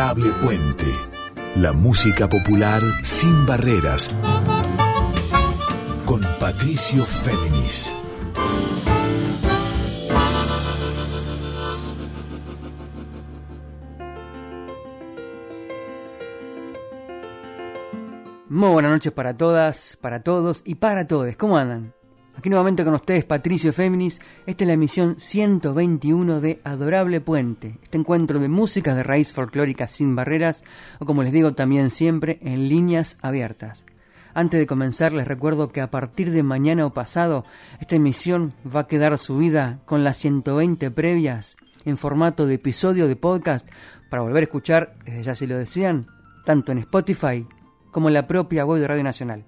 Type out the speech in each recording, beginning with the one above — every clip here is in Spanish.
Puente. La música popular sin barreras. Con Patricio Féminis. Muy buenas noches para todas, para todos y para todos. ¿Cómo andan? Aquí nuevamente con ustedes Patricio Féminis. Esta es la emisión 121 de Adorable Puente, este encuentro de música de raíz folclórica sin barreras, o como les digo también siempre, en líneas abiertas. Antes de comenzar les recuerdo que a partir de mañana o pasado esta emisión va a quedar subida con las 120 previas en formato de episodio de podcast para volver a escuchar, ya si lo desean, tanto en Spotify como en la propia web de Radio Nacional.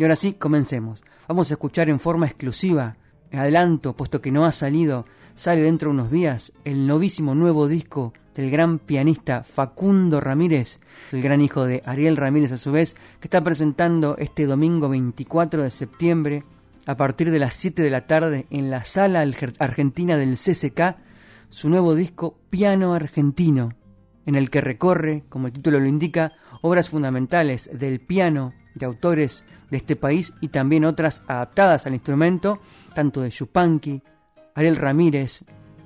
Y ahora sí, comencemos. Vamos a escuchar en forma exclusiva, adelanto, puesto que no ha salido, sale dentro de unos días, el novísimo nuevo disco del gran pianista Facundo Ramírez, el gran hijo de Ariel Ramírez a su vez, que está presentando este domingo 24 de septiembre, a partir de las 7 de la tarde, en la sala argentina del CCK, su nuevo disco Piano Argentino, en el que recorre, como el título lo indica, obras fundamentales del piano de autores de este país y también otras adaptadas al instrumento, tanto de Yupanqui, Ariel Ramírez,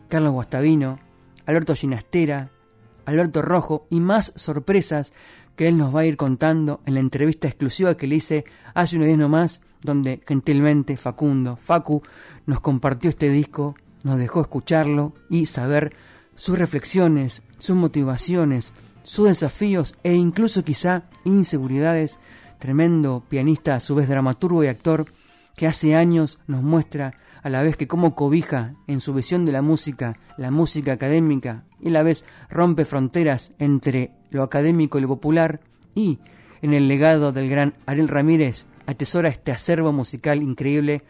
Carlos Guastavino, Alberto Ginastera, Alberto Rojo y más sorpresas que él nos va a ir contando en la entrevista exclusiva que le hice hace unos días nomás, donde gentilmente Facundo, Facu, nos compartió este disco, nos dejó escucharlo y saber sus reflexiones, sus motivaciones, sus desafíos e incluso quizá inseguridades tremendo pianista, a su vez dramaturgo y actor, que hace años nos muestra a la vez que cómo cobija en su visión de la música, la música académica, y a la vez rompe fronteras entre lo académico y lo popular, y en el legado del gran Ariel Ramírez atesora este acervo musical increíble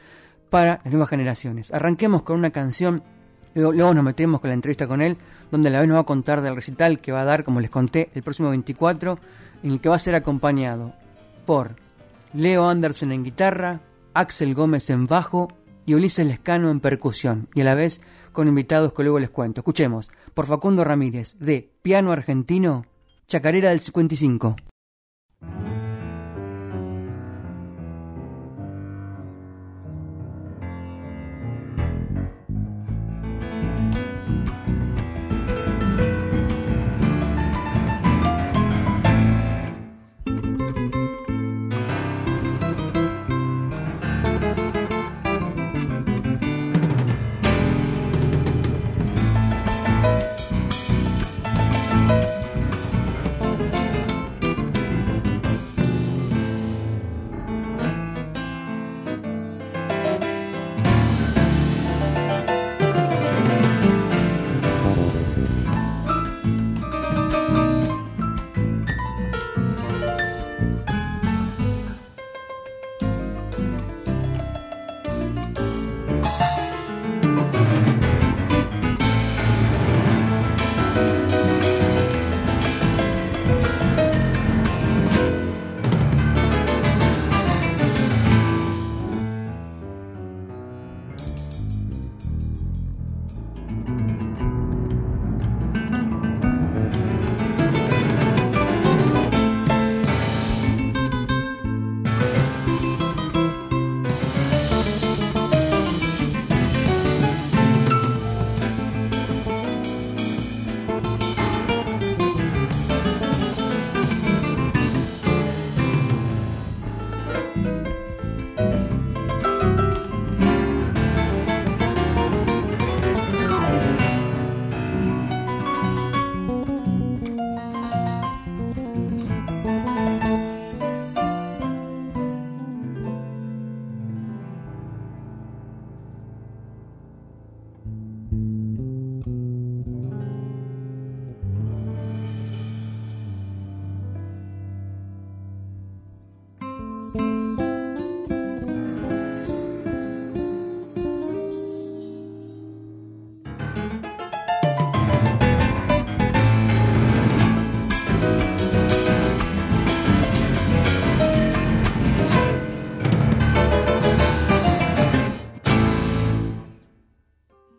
para las nuevas generaciones. Arranquemos con una canción, luego, luego nos metemos con la entrevista con él, donde a la vez nos va a contar del recital que va a dar, como les conté, el próximo 24, en el que va a ser acompañado por Leo Anderson en guitarra, Axel Gómez en bajo y Ulises Lescano en percusión, y a la vez con invitados que luego les cuento. Escuchemos por Facundo Ramírez de Piano Argentino, Chacarera del 55.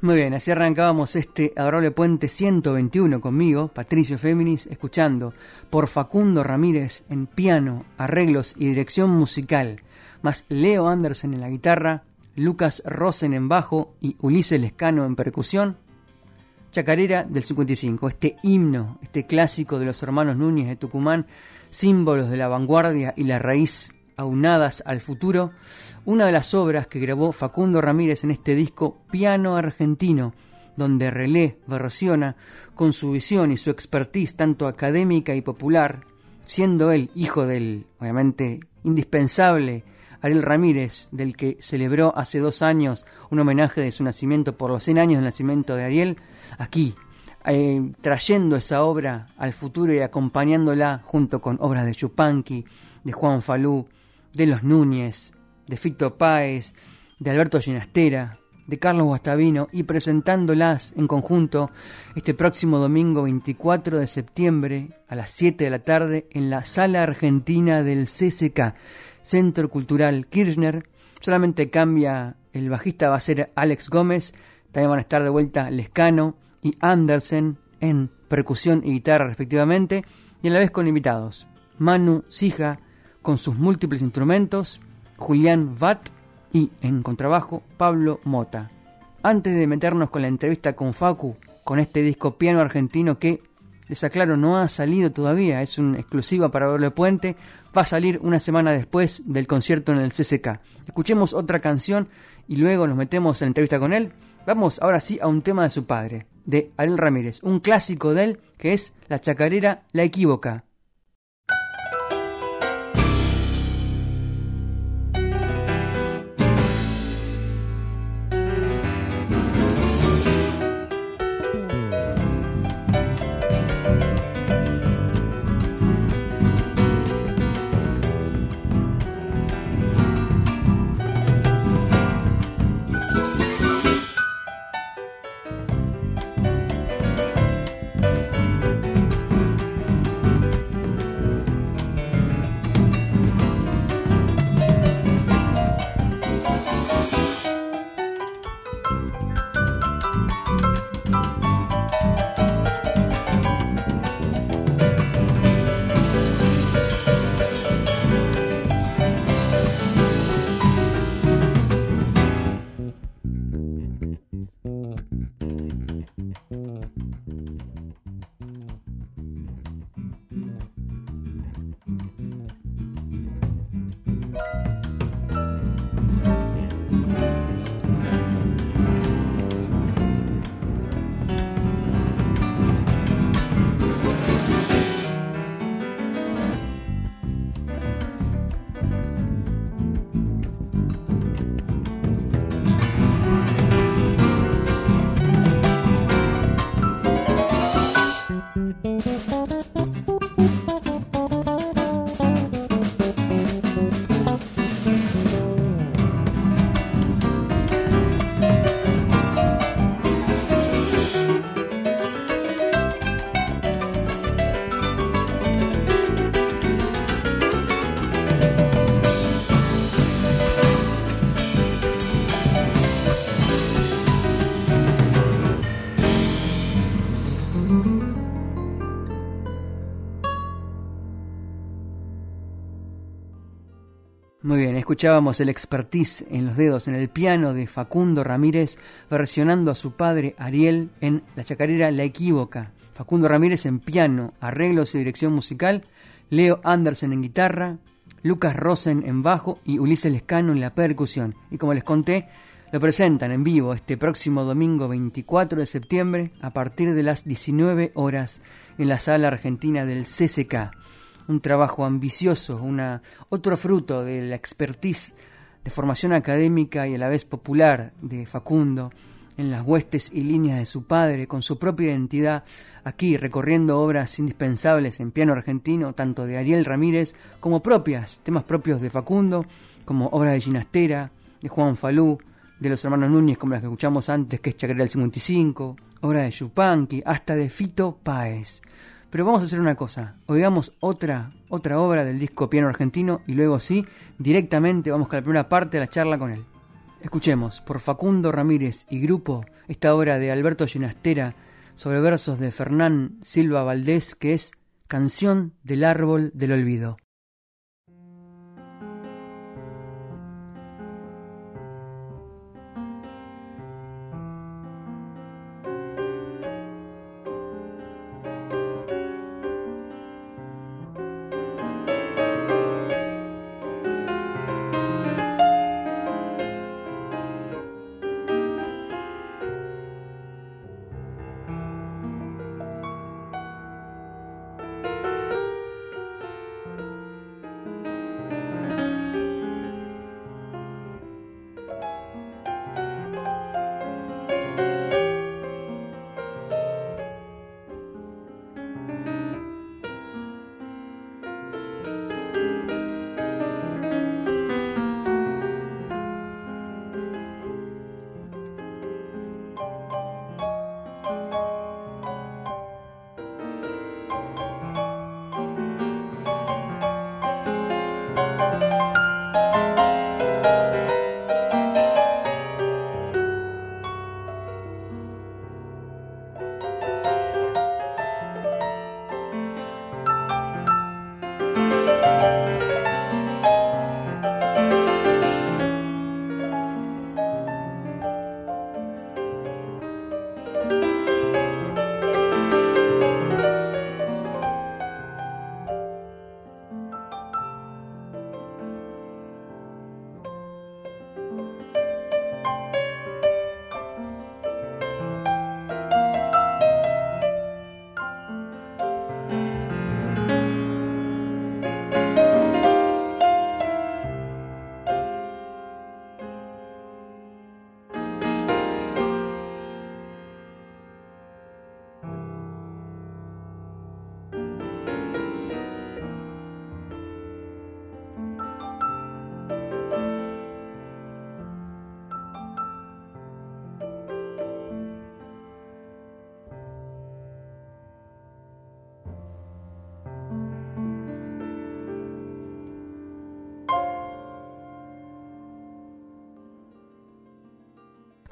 Muy bien, así arrancábamos este adorable puente 121 conmigo, Patricio Féminis, escuchando por Facundo Ramírez en piano, arreglos y dirección musical, más Leo Anderson en la guitarra, Lucas Rosen en bajo y Ulises Lescano en percusión. Chacarera del 55, este himno, este clásico de los hermanos Núñez de Tucumán, símbolos de la vanguardia y la raíz aunadas al futuro, una de las obras que grabó Facundo Ramírez en este disco Piano Argentino, donde Relé versiona con su visión y su expertise tanto académica y popular, siendo él hijo del, obviamente, indispensable Ariel Ramírez, del que celebró hace dos años un homenaje de su nacimiento por los 100 años del nacimiento de Ariel, aquí, eh, trayendo esa obra al futuro y acompañándola junto con obras de Chupanqui, de Juan Falú, de los Núñez, de Fito Páez, de Alberto Ginastera, de Carlos Guastavino y presentándolas en conjunto este próximo domingo 24 de septiembre a las 7 de la tarde en la Sala Argentina del CCK, Centro Cultural Kirchner. Solamente cambia, el bajista va a ser Alex Gómez, también van a estar de vuelta Lescano y Andersen en percusión y guitarra respectivamente, y a la vez con invitados. Manu Sija, con sus múltiples instrumentos, Julián Vatt y en contrabajo Pablo Mota. Antes de meternos con la entrevista con Facu, con este disco piano argentino que, les aclaro, no ha salido todavía, es una exclusiva para Doble Puente, va a salir una semana después del concierto en el CCK. Escuchemos otra canción y luego nos metemos en la entrevista con él. Vamos ahora sí a un tema de su padre, de Ariel Ramírez, un clásico de él que es La chacarera La Equívoca. Escuchábamos el expertise en los dedos en el piano de Facundo Ramírez versionando a su padre Ariel en la chacarera La Equívoca. Facundo Ramírez en piano, arreglos y dirección musical, Leo Andersen en guitarra, Lucas Rosen en bajo y Ulises Lescano en la percusión. Y como les conté, lo presentan en vivo este próximo domingo 24 de septiembre a partir de las 19 horas en la sala argentina del CCK un trabajo ambicioso, una, otro fruto de la expertise de formación académica y a la vez popular de Facundo, en las huestes y líneas de su padre, con su propia identidad, aquí recorriendo obras indispensables en piano argentino, tanto de Ariel Ramírez como propias, temas propios de Facundo, como obras de Ginastera, de Juan Falú, de los hermanos Núñez, como las que escuchamos antes, que es Chacarera del 55, obras de Chupanqui, hasta de Fito Páez. Pero vamos a hacer una cosa, oigamos otra, otra obra del disco Piano Argentino y luego sí, directamente vamos con la primera parte de la charla con él. Escuchemos por Facundo Ramírez y grupo esta obra de Alberto Ginastera sobre versos de Fernán Silva Valdés que es Canción del Árbol del Olvido.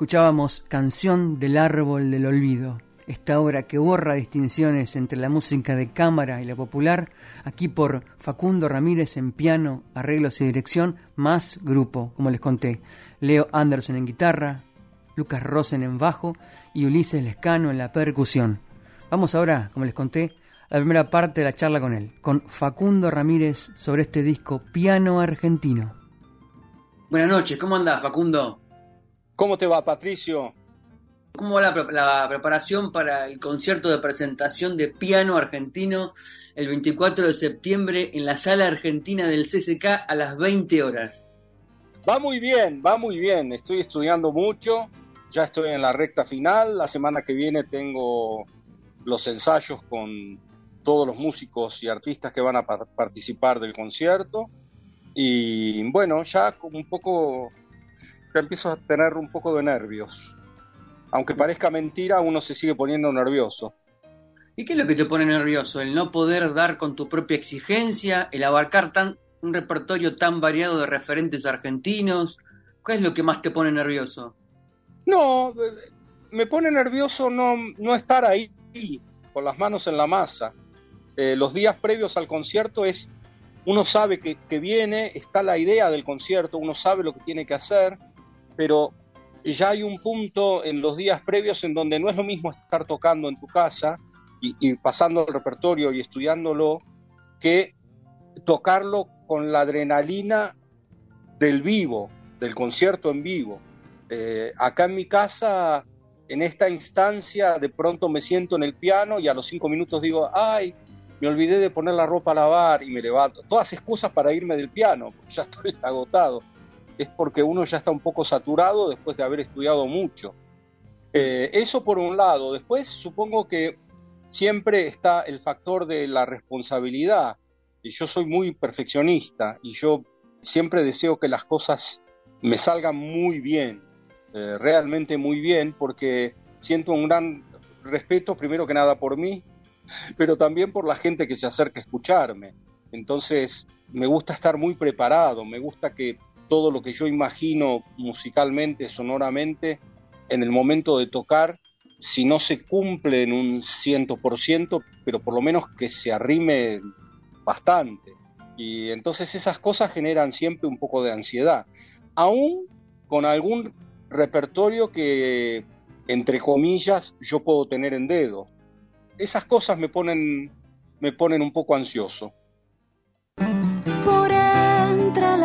Escuchábamos Canción del Árbol del Olvido, esta obra que borra distinciones entre la música de cámara y la popular, aquí por Facundo Ramírez en piano, arreglos y dirección, más grupo, como les conté. Leo Anderson en guitarra, Lucas Rosen en bajo y Ulises Lescano en la percusión. Vamos ahora, como les conté, a la primera parte de la charla con él, con Facundo Ramírez sobre este disco Piano Argentino. Buenas noches, ¿cómo andás, Facundo? ¿Cómo te va, Patricio? ¿Cómo va la, preparación para el concierto de presentación de piano argentino el 24 de septiembre en la sala argentina del CCK a las 20 horas? Va muy bien, va muy bien. Estoy estudiando mucho, ya estoy en la recta final. La semana que viene tengo los ensayos con todos los músicos y artistas que van a participar del concierto. Y bueno, ya un poco empiezo a tener un poco de nervios. Aunque parezca mentira, uno se sigue poniendo nervioso. ¿Y qué es lo que te pone nervioso? ¿El no poder dar con tu propia exigencia? ¿El abarcar tan, un repertorio tan variado de referentes argentinos? ¿Qué es lo que más te pone nervioso? No, eh, me pone nervioso no, no estar ahí, con las manos en la masa. Eh, los días previos al concierto es, uno sabe que, que viene, está la idea del concierto, uno sabe lo que tiene que hacer, pero ya hay un punto en los días previos en donde no es lo mismo estar tocando en tu casa y, pasando el repertorio y estudiándolo que tocarlo con la adrenalina del vivo, del concierto en vivo. Eh, acá en mi casa, en esta instancia, de pronto me siento en el piano y a los cinco minutos digo, ay, me olvidé de poner la ropa a lavar y me levanto. Todas excusas para irme del piano, porque ya estoy agotado es porque uno ya está un poco saturado después de haber estudiado mucho. Eh, eso por un lado. Después supongo que siempre está el factor de la responsabilidad. Y yo soy muy perfeccionista y yo siempre deseo que las cosas me salgan muy bien, eh, realmente muy bien, porque siento un gran respeto primero que nada por mí, pero también por la gente que se acerca a escucharme. Entonces me gusta estar muy preparado, me gusta que todo lo que yo imagino musicalmente, sonoramente, en el momento de tocar, si no se cumple en un ciento por ciento, pero por lo menos que se arrime bastante. Y entonces esas cosas generan siempre un poco de ansiedad, aún con algún repertorio que, entre comillas, yo puedo tener en dedo. Esas cosas me ponen, me ponen un poco ansioso.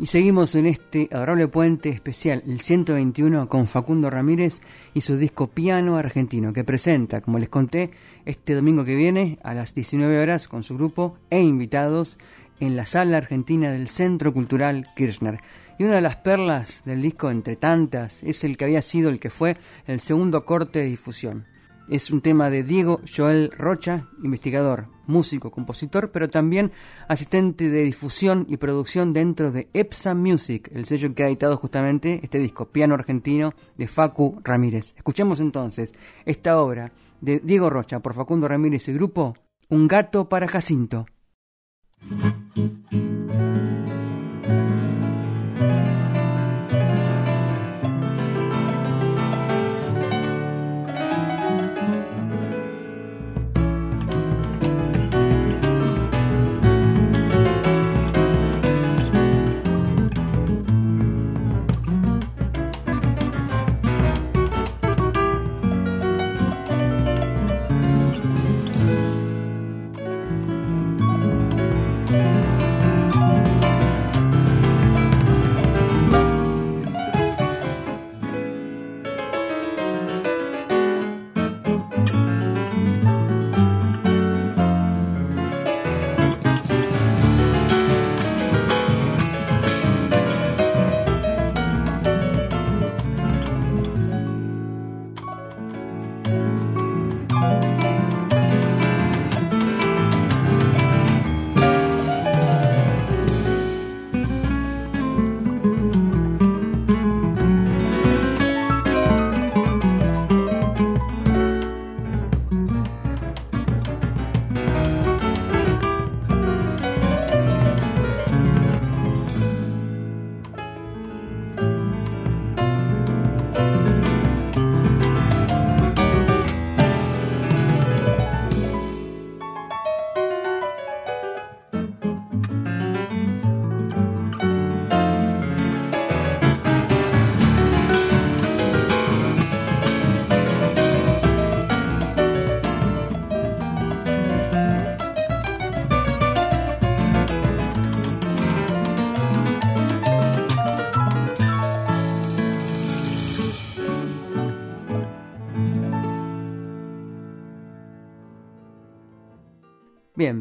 Y seguimos en este adorable puente especial, el 121, con Facundo Ramírez y su disco Piano Argentino, que presenta, como les conté, este domingo que viene a las 19 horas con su grupo e invitados en la sala argentina del Centro Cultural Kirchner. Y una de las perlas del disco, entre tantas, es el que había sido el que fue el segundo corte de difusión. Es un tema de Diego Joel Rocha, investigador, músico, compositor, pero también asistente de difusión y producción dentro de EPSA Music, el sello que ha editado justamente este disco, Piano Argentino, de Facu Ramírez. Escuchemos entonces esta obra de Diego Rocha por Facundo Ramírez y grupo, Un gato para Jacinto.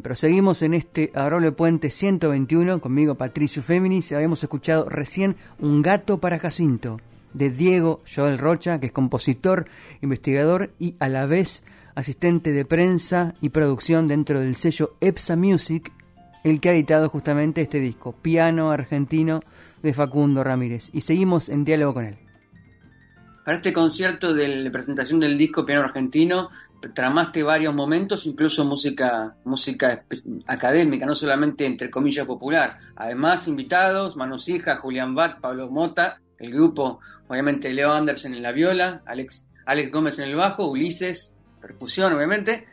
Proseguimos en este Adorable Puente 121, conmigo Patricio Féminis, habíamos escuchado recién Un gato para Jacinto, de Diego Joel Rocha, que es compositor, investigador y a la vez asistente de prensa y producción dentro del sello EPSA Music, el que ha editado justamente este disco, Piano Argentino de Facundo Ramírez. Y seguimos en diálogo con él. Para este concierto de la presentación del disco Piano Argentino, tramaste varios momentos, incluso música, música académica, no solamente entre comillas popular. Además, invitados, Manos Hija, Julián Bat, Pablo Mota, el grupo, obviamente Leo Anderson en la viola, Alex, Alex Gómez en el bajo, Ulises, percusión, obviamente,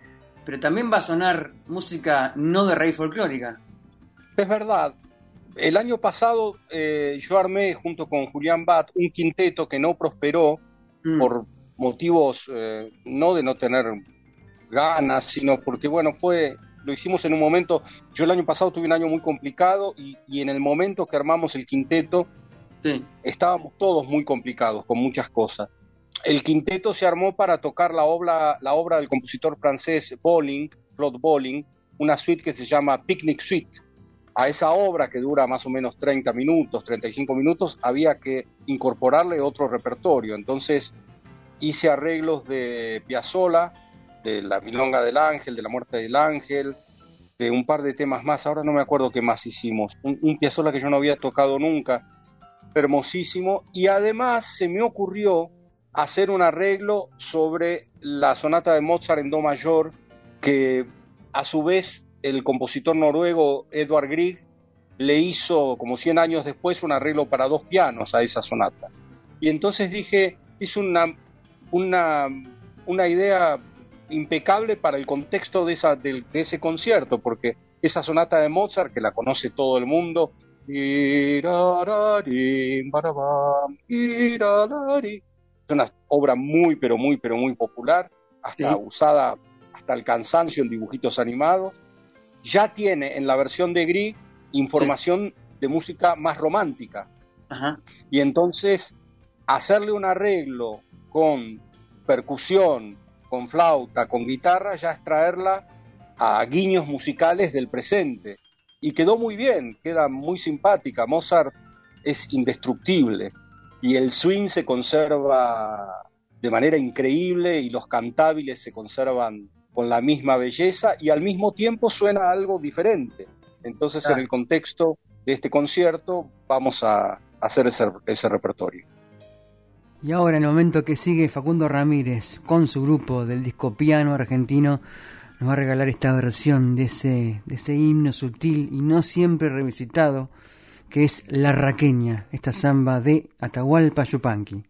pero también va a sonar música no de raíz folclórica. Es verdad. El año pasado eh, yo armé junto con Julián Bat un quinteto que no prosperó mm. por motivos eh, no de no tener ganas, sino porque, bueno, fue, lo hicimos en un momento, yo el año pasado tuve un año muy complicado y, en el momento que armamos el quinteto, estábamos todos muy complicados con muchas cosas. El quinteto se armó para tocar la obra, la obra del compositor francés Bolling, Claude Bolling, una suite que se llama Picnic Suite. A esa obra que dura más o menos 30 minutos, 35 minutos, había que incorporarle otro repertorio. Entonces, hice arreglos de Piazzola, de la Milonga del Ángel, de la Muerte del Ángel, de un par de temas más, ahora no me acuerdo qué más hicimos, un, un Piazzolla que yo no había tocado nunca, hermosísimo, y además se me ocurrió hacer un arreglo sobre la sonata de Mozart en Do mayor, que a su vez el compositor noruego Edvard Grieg le hizo como 100 años después un arreglo para dos pianos a esa sonata. Y entonces dije, es una, una, una idea impecable para el contexto de, esa, de, ese concierto, porque esa sonata de Mozart, que la conoce todo el mundo, es una obra muy, pero muy, pero muy popular, hasta usada hasta el cansancio en dibujitos animados. Ya tiene en la versión de Grieg información de música más romántica. Y entonces hacerle un arreglo con percusión, con flauta, con guitarra, ya es traerla a guiños musicales del presente. Y quedó muy bien, queda muy simpática. Mozart es indestructible y el swing se conserva de manera increíble y los cantables se conservan con la misma belleza y al mismo tiempo suena algo diferente. Entonces, en el contexto de este concierto, vamos a hacer ese, ese repertorio. Y ahora, en el momento que sigue, Facundo Ramírez, con su grupo del disco piano argentino, nos va a regalar esta versión de ese, de ese himno sutil y no siempre revisitado, que es La Raqueña, esta samba de Atahualpa Yupanqui.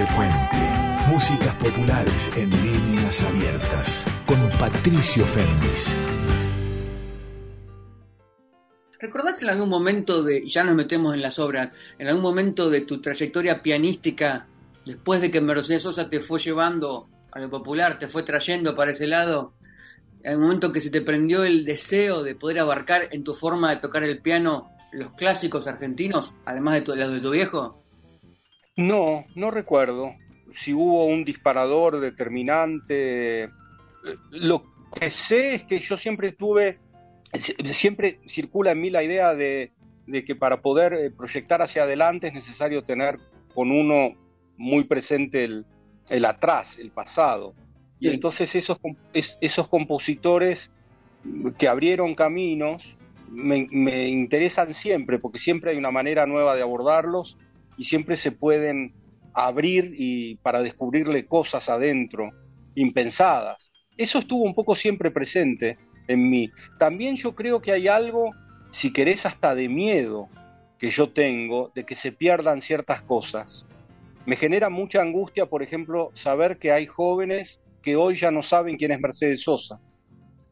Adorable Puente. Músicas populares en líneas abiertas. Con Patricio Fernández. ¿Recordás en algún momento de, ya nos metemos en las obras, en algún momento de tu trayectoria pianística, después de que Mercedes Sosa te fue llevando a lo popular, te fue trayendo para ese lado, en el momento que se te prendió el deseo de poder abarcar en tu forma de tocar el piano los clásicos argentinos, además de los de tu viejo? No, no recuerdo si hubo un disparador determinante. Lo que sé es que yo siempre tuve siempre circula en mí la idea de, que para poder eh, proyectar hacia adelante es necesario tener con uno muy presente el, atrás, el pasado. Y entonces esos, esos compositores que abrieron caminos me, me, interesan siempre, porque siempre hay una manera nueva de abordarlos y siempre se pueden abrir y para descubrirle cosas adentro, impensadas. Eso estuvo un poco siempre presente en mí. También yo creo que hay algo, si querés, hasta de miedo que yo tengo de que se pierdan ciertas cosas. Me genera mucha angustia, por ejemplo, saber que hay jóvenes que hoy ya no saben quién es Mercedes Sosa.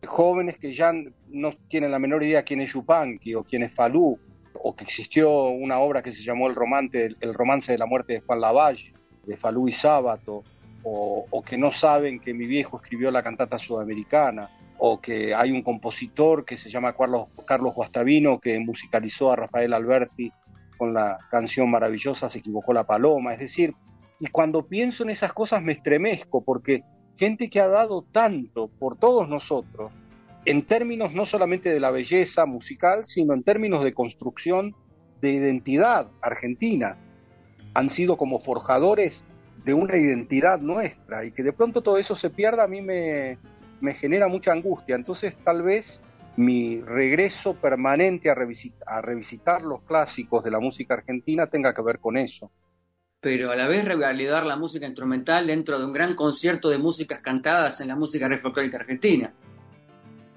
Jóvenes que ya no tienen la menor idea quién es Yupanqui o quién es Falú, o que existió una obra que se llamó El, romance, el romance de la muerte de Juan Lavalle, de Falú y Sábato, o, que no saben que mi viejo escribió la cantata sudamericana, o que hay un compositor que se llama Carlos, Carlos Guastavino que musicalizó a Rafael Alberti con la canción maravillosa Se equivocó la paloma, es decir, y cuando pienso en esas cosas me estremezco porque gente que ha dado tanto por todos nosotros, en términos no solamente de la belleza musical, sino en términos de construcción de identidad argentina, han sido como forjadores de una identidad nuestra y que de pronto todo eso se pierda a mí me, me genera mucha angustia. Entonces tal vez mi regreso permanente a, a revisitar los clásicos de la música argentina tenga que ver con eso. Pero a la vez revalidar la música instrumental dentro de un gran concierto de músicas cantadas en la música folclórica argentina.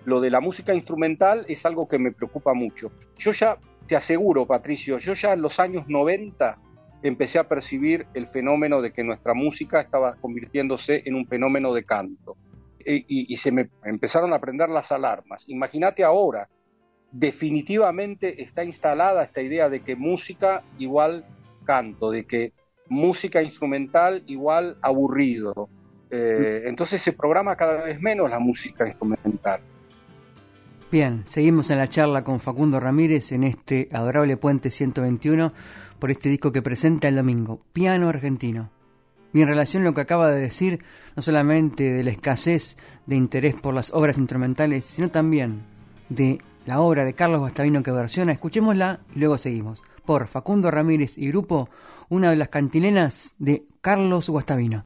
Lo de la música instrumental es algo que me preocupa mucho. Yo ya, te aseguro, Patricio, yo ya en los años 90 empecé a percibir el fenómeno de que nuestra música estaba convirtiéndose en un fenómeno de canto y, se me empezaron a prender las alarmas. Imagínate ahora, definitivamente está instalada esta idea de que música igual canto, de que música instrumental igual aburrido. Eh, entonces se programa cada vez menos la música instrumental. Bien, seguimos en la charla con Facundo Ramírez en este adorable Puente 121 por este disco que presenta el domingo, Piano Argentino. Y en relación a lo que acaba de decir, no solamente de la escasez de interés por las obras instrumentales, sino también de la obra de Carlos Guastavino que versiona, escuchémosla y luego seguimos. Por Facundo Ramírez y Grupo, una de las cantilenas de Carlos Guastavino.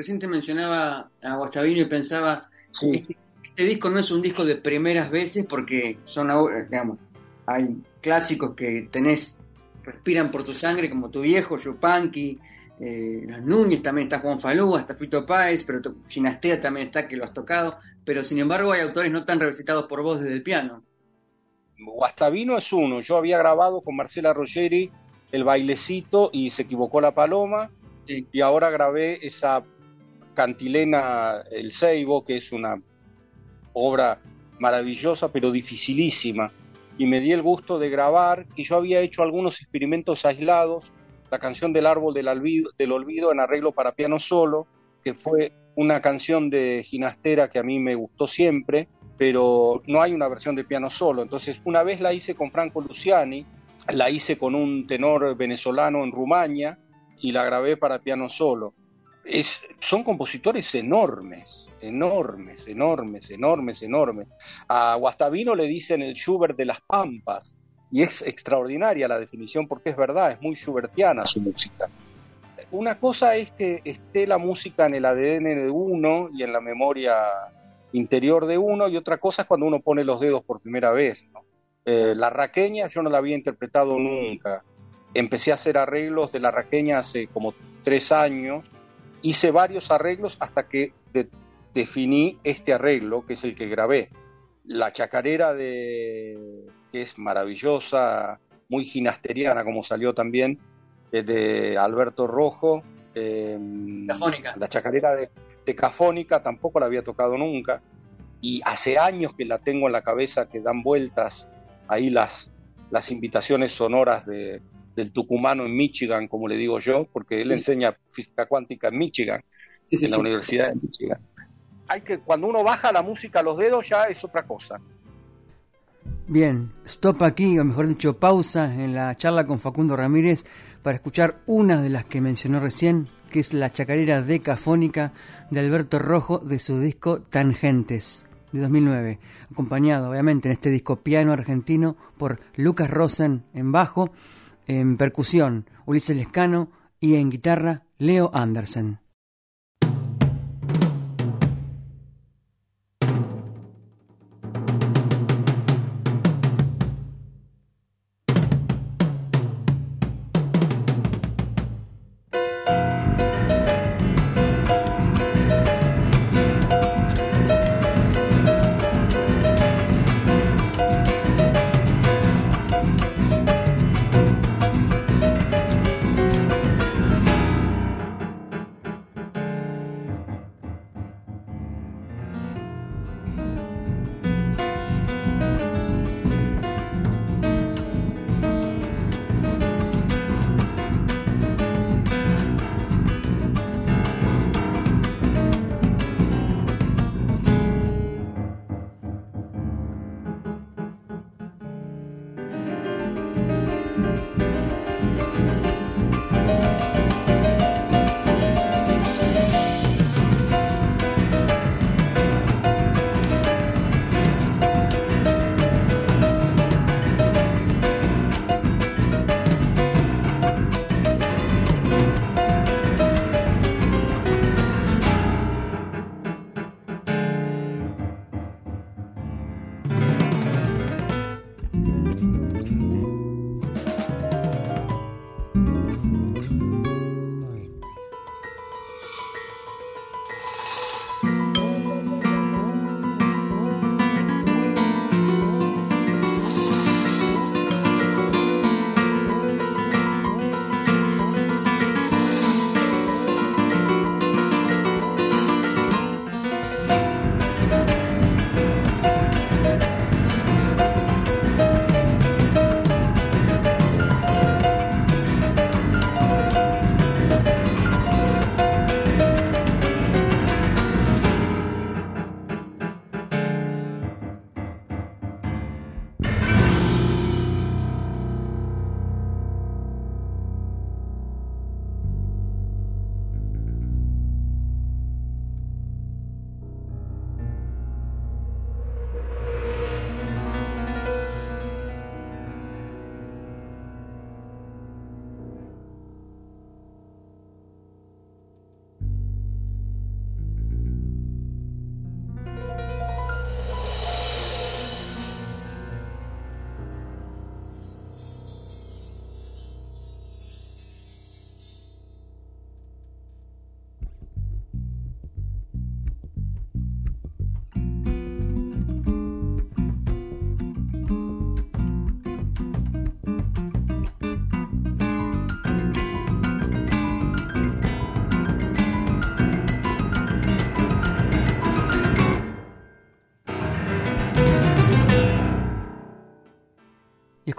Recién te mencionaba a Guastavino y pensaba, este, este, disco no es un disco de primeras veces porque son, digamos, hay clásicos que tenés, respiran por tu sangre, como tu viejo, Yupanqui, eh, los Núñez, también está Juan Falú, está Fito Páez, pero Ginastea también está, que lo has tocado, pero sin embargo hay autores no tan revisitados por vos desde el piano. Guastavino es uno, yo había grabado con Marcela Ruggeri el bailecito y se equivocó la paloma, y ahora grabé esa cantilena El Seibo, que es una obra maravillosa pero dificilísima, y me di el gusto de grabar, y yo había hecho algunos experimentos aislados, la canción del árbol del olvido, del olvido en arreglo para piano solo, que fue una canción de Ginastera que a mí me gustó siempre, pero no hay una versión de piano solo. Entonces, una vez la hice con Franco Luciani, la hice con un tenor venezolano en Rumania y la grabé para piano solo. Es, son compositores enormes, enormes, enormes, enormes, enormes. A Guastavino le dicen el Schubert de las Pampas y es extraordinaria la definición porque es verdad, es muy schubertiana su música. Una cosa es que esté la música en el ADN de uno y en la memoria interior de uno y otra cosa es cuando uno pone los dedos por primera vez. Eh, la raqueña yo no la había interpretado nunca. Empecé a hacer arreglos de la raqueña hace como tres años. Hice varios arreglos hasta que definí este arreglo, que es el que grabé. La chacarera de que es maravillosa, muy ginasteriana, como salió también, de Alberto Rojo. Eh, la chacarera de, Cafónica tampoco la había tocado nunca. Y hace años que la tengo en la cabeza, que dan vueltas ahí las, las invitaciones sonoras de, del tucumano en Michigan, como le digo yo, porque él enseña física cuántica en Michigan, en la Universidad de Michigan. Hay que, cuando uno baja la música a los dedos ya es otra cosa. Bien, stop aquí, o mejor dicho, pausa en la charla con Facundo Ramírez para escuchar una de las que mencionó recién, que es la chacarera decafónica de Alberto Rojo de su disco Tangentes de 2009, acompañado obviamente en este disco piano argentino por Lucas Rosen en bajo, en percusión Ulises Lescano y en guitarra Leo Andersen.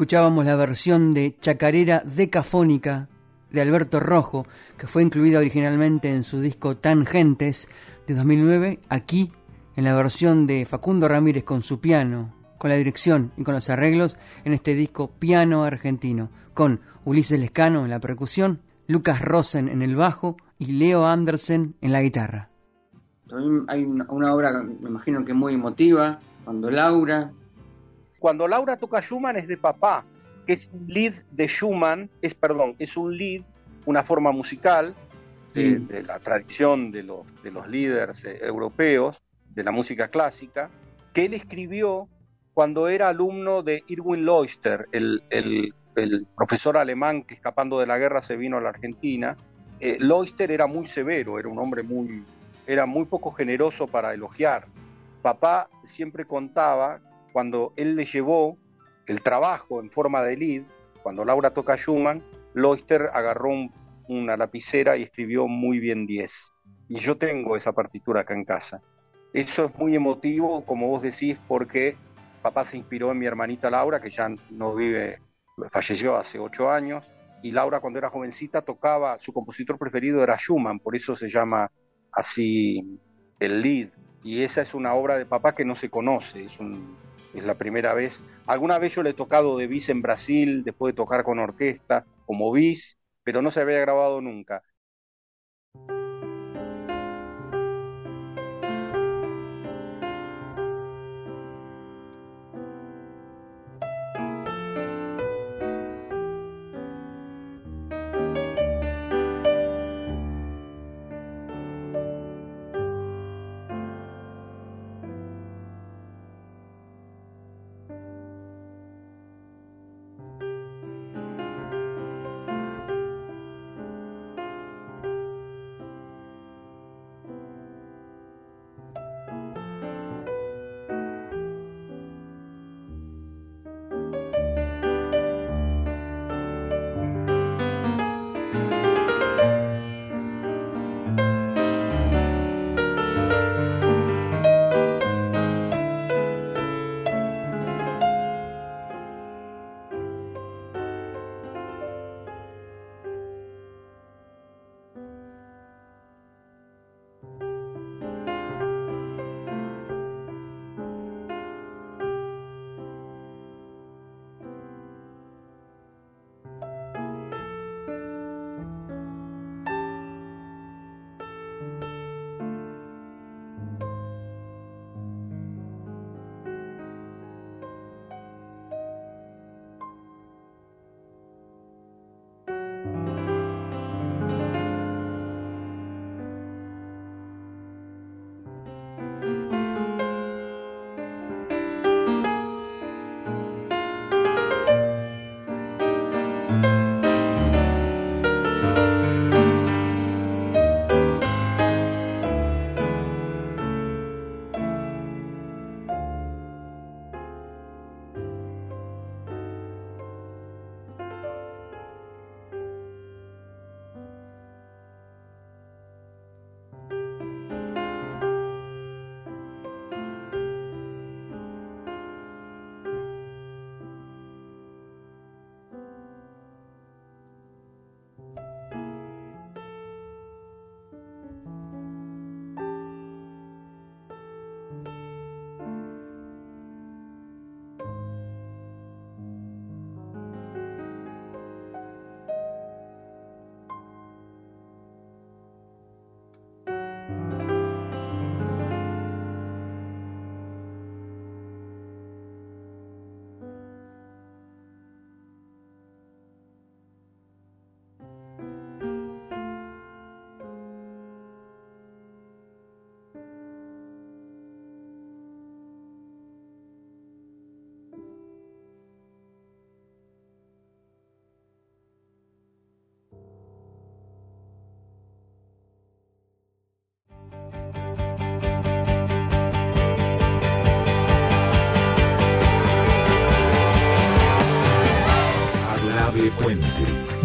Escuchábamos la versión de Chacarera Decafónica de Alberto Rojo, que fue incluida originalmente en su disco Tangentes de 2009, aquí en la versión de Facundo Ramírez con su piano, con la dirección y con los arreglos en este disco Piano Argentino, con Ulises Lescano en la percusión, Lucas Rosen en el bajo y Leo Andersen en la guitarra. También hay una, obra, me imagino que muy emotiva, cuando Laura... Cuando Laura toca Schumann es de papá, que es un lead de Schumann, es, perdón, es un lead, una forma musical de, la tradición de los, de los líderes eh, europeos, de la música clásica, que él escribió cuando era alumno de Irwin Loister, el, profesor alemán que escapando de la guerra se vino a la Argentina. Eh, Loister era muy severo, era un hombre muy, era muy poco generoso para elogiar. Papá siempre contaba cuando él le llevó el trabajo en forma de lead, cuando Laura toca Schumann, Loister agarró una lapicera y escribió muy bien 10. Y yo tengo esa partitura acá en casa. Eso es muy emotivo, como vos decís, porque papá se inspiró en mi hermanita Laura, que ya no vive, falleció hace ocho años, y Laura cuando era jovencita tocaba, su compositor preferido era Schumann, por eso se llama así el lead. Y esa es una obra de papá que no se conoce, es, es la primera vez. Alguna vez yo le he tocado de bis en Brasil, después de tocar con orquesta, como bis, pero no se había grabado nunca.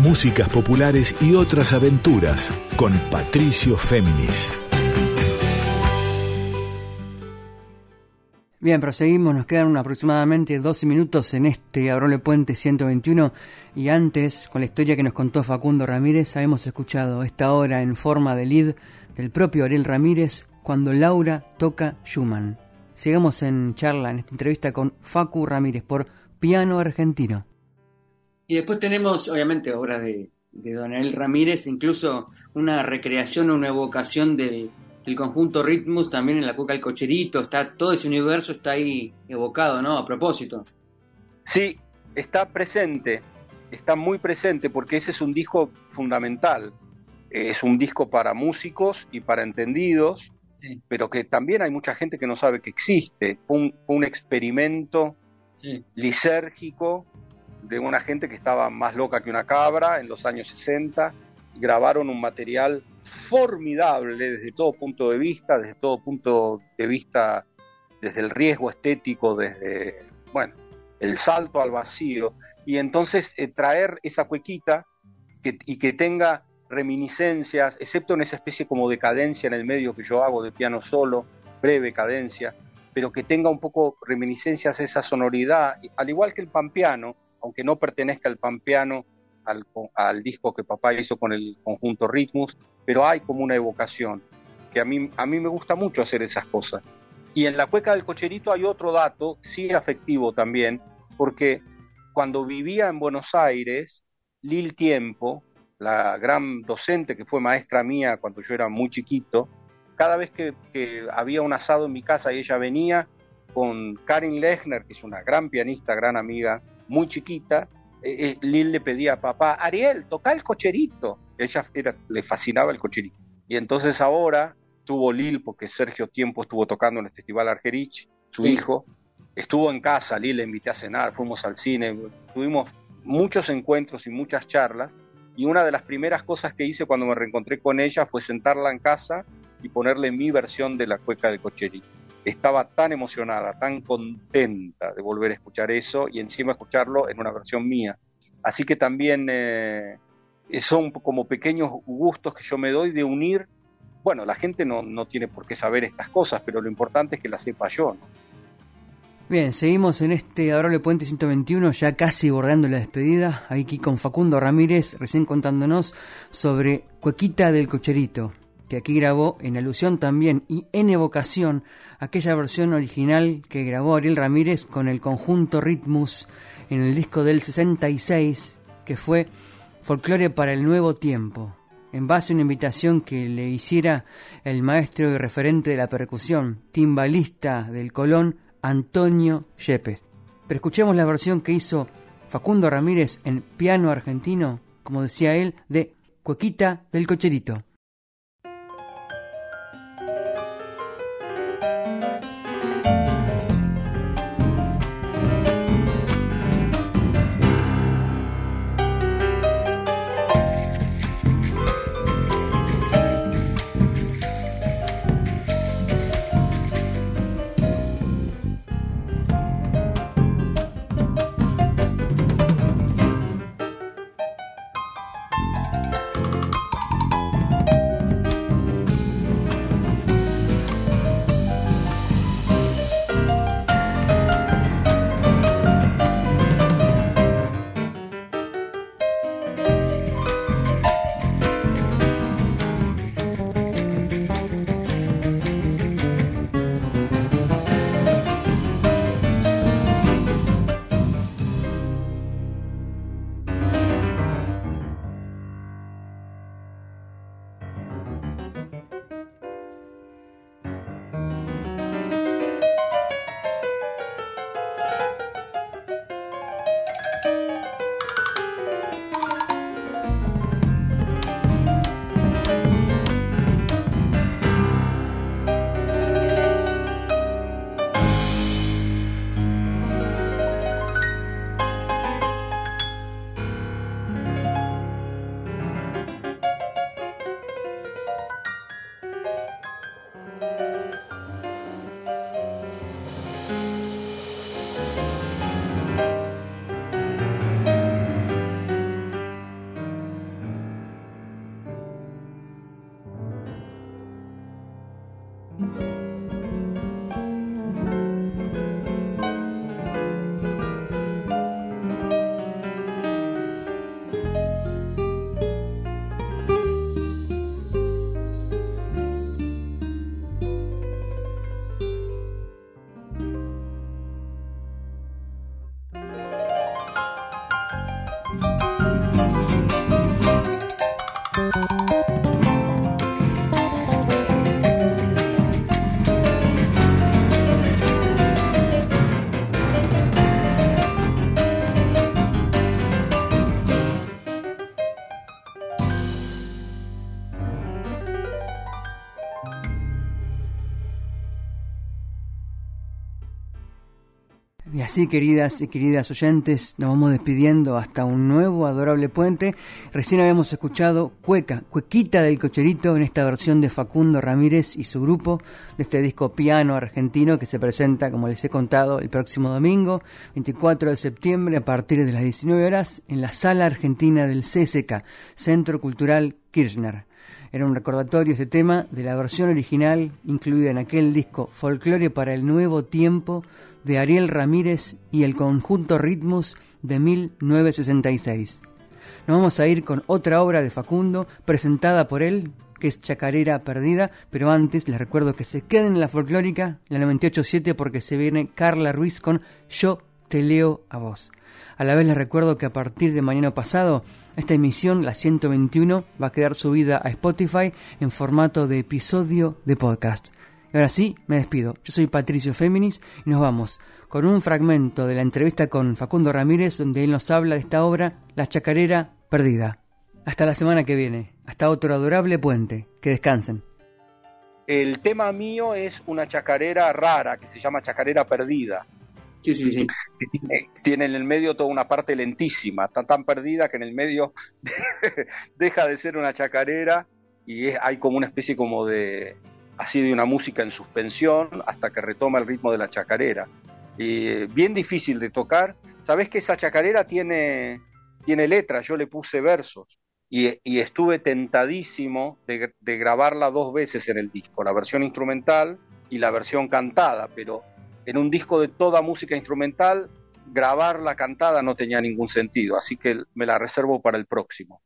Músicas populares y otras aventuras con Patricio Féminis. Bien, proseguimos, nos quedan aproximadamente 12 minutos en este Abrole Puente 121 y antes, con la historia que nos contó Facundo Ramírez, habíamos escuchado esta hora en forma de lead del propio Ariel Ramírez cuando Laura toca Schumann. Sigamos en charla, en esta entrevista con Facu Ramírez por Piano Argentino. Y después tenemos, obviamente, obras de, de Don Ariel Ramírez, incluso una recreación, una evocación del el conjunto Ritmus también en la cueca del cocherito, está todo ese universo está ahí evocado, ¿no? A propósito. Sí, está presente, está muy presente porque ese es un disco fundamental. Es un disco para músicos y para entendidos, pero que también hay mucha gente que no sabe que existe. Fue un, experimento lisérgico de una gente que estaba más loca que una cabra en los años 60. Grabaron un material formidable desde todo punto de vista, desde todo punto de vista, desde el riesgo estético, desde, bueno, el salto al vacío, y entonces eh, traer esa cuequita y que tenga reminiscencias, excepto en esa especie como de cadencia en el medio que yo hago de piano solo, breve cadencia, pero que tenga un poco reminiscencias esa sonoridad, al igual que el pampiano, aunque no pertenezca al pampiano al, disco que papá hizo con el conjunto Ritmus, pero hay como una evocación, que a mí, a mí me gusta mucho hacer esas cosas. Y en la cueca del cocherito hay otro dato, sí afectivo también, porque cuando vivía en Buenos Aires, Lil Tiempo, la gran docente que fue maestra mía cuando yo era muy chiquito, cada vez que había un asado en mi casa y ella venía con Karin Lechner, que es una gran pianista, gran amiga, muy chiquita, eh, eh, Lil le pedía a papá, Ariel, toca el cocherito. Ella le fascinaba el cocherito. Y entonces ahora tuvo Lil, porque Sergio Tiempo estuvo tocando en el Festival Argerich, su hijo, estuvo en casa, Lil le invité a cenar, fuimos al cine, tuvimos muchos encuentros y muchas charlas. Y una de las primeras cosas que hice cuando me reencontré con ella fue sentarla en casa y ponerle mi versión de la cueca del cocherito estaba tan emocionada, tan contenta de volver a escuchar eso y encima escucharlo en una versión mía. Así que también eh, son como pequeños gustos que yo me doy de unir. Bueno, la gente no, no tiene por qué saber estas cosas, pero lo importante es que las sepa yo. Bien, seguimos en este Adorable Puente 121, ya casi bordando la despedida, aquí con Facundo Ramírez, recién contándonos sobre Cuequita del Cocherito, que aquí grabó en alusión también y en evocación aquella versión original que grabó Ariel Ramírez con el conjunto Ritmus en el disco del 66, que fue Folclore para el Nuevo Tiempo, en base a una invitación que le hiciera el maestro y referente de la percusión, timbalista del Colón, Antonio Yepes. Pero escuchemos la versión que hizo Facundo Ramírez en piano argentino, como decía él, de Cuequita del Cocherito. Así, queridas y queridas oyentes, nos vamos despidiendo hasta un nuevo adorable puente. Recién habíamos escuchado Cueca, Cuequita del Cocherito, en esta versión de Facundo Ramírez y su grupo, de este disco piano argentino que se presenta, como les he contado, el próximo domingo, 24 de septiembre, a partir de las 19 horas, en la Sala Argentina del CSK, Centro Cultural Kirchner. Era un recordatorio este tema de la versión original incluida en aquel disco Folklore para el Nuevo Tiempo de Ariel Ramírez y el conjunto Ritmos de 1966. Nos vamos a ir con otra obra de Facundo presentada por él, que es Chacarera Perdida, pero antes les recuerdo que se queden en la folclórica, la 98.7, porque se viene Carla Ruiz con Yo te leo a vos. A la vez les recuerdo que a partir de mañana pasado, esta emisión, la 121, va a quedar subida a Spotify en formato de episodio de podcast. Y ahora sí, me despido. Yo soy Patricio Féminis y nos vamos con un fragmento de la entrevista con Facundo Ramírez donde él nos habla de esta obra, La Chacarera Perdida. Hasta la semana que viene. Hasta otro adorable puente. Que descansen. El tema mío es una chacarera rara que se llama Chacarera Perdida. Sí, sí, sí. Tiene, en el medio toda una parte lentísima, tan, tan perdida que en el medio deja de ser una chacarera y hay como una especie como de, así de una música en suspensión hasta que retoma el ritmo de la chacarera. Y bien difícil de tocar. Sabes que esa chacarera tiene, tiene letras, yo le puse versos y, estuve tentadísimo de, grabarla dos veces en el disco, la versión instrumental y la versión cantada, pero en un disco de toda música instrumental, grabarla cantada no tenía ningún sentido, así que me la reservo para el próximo.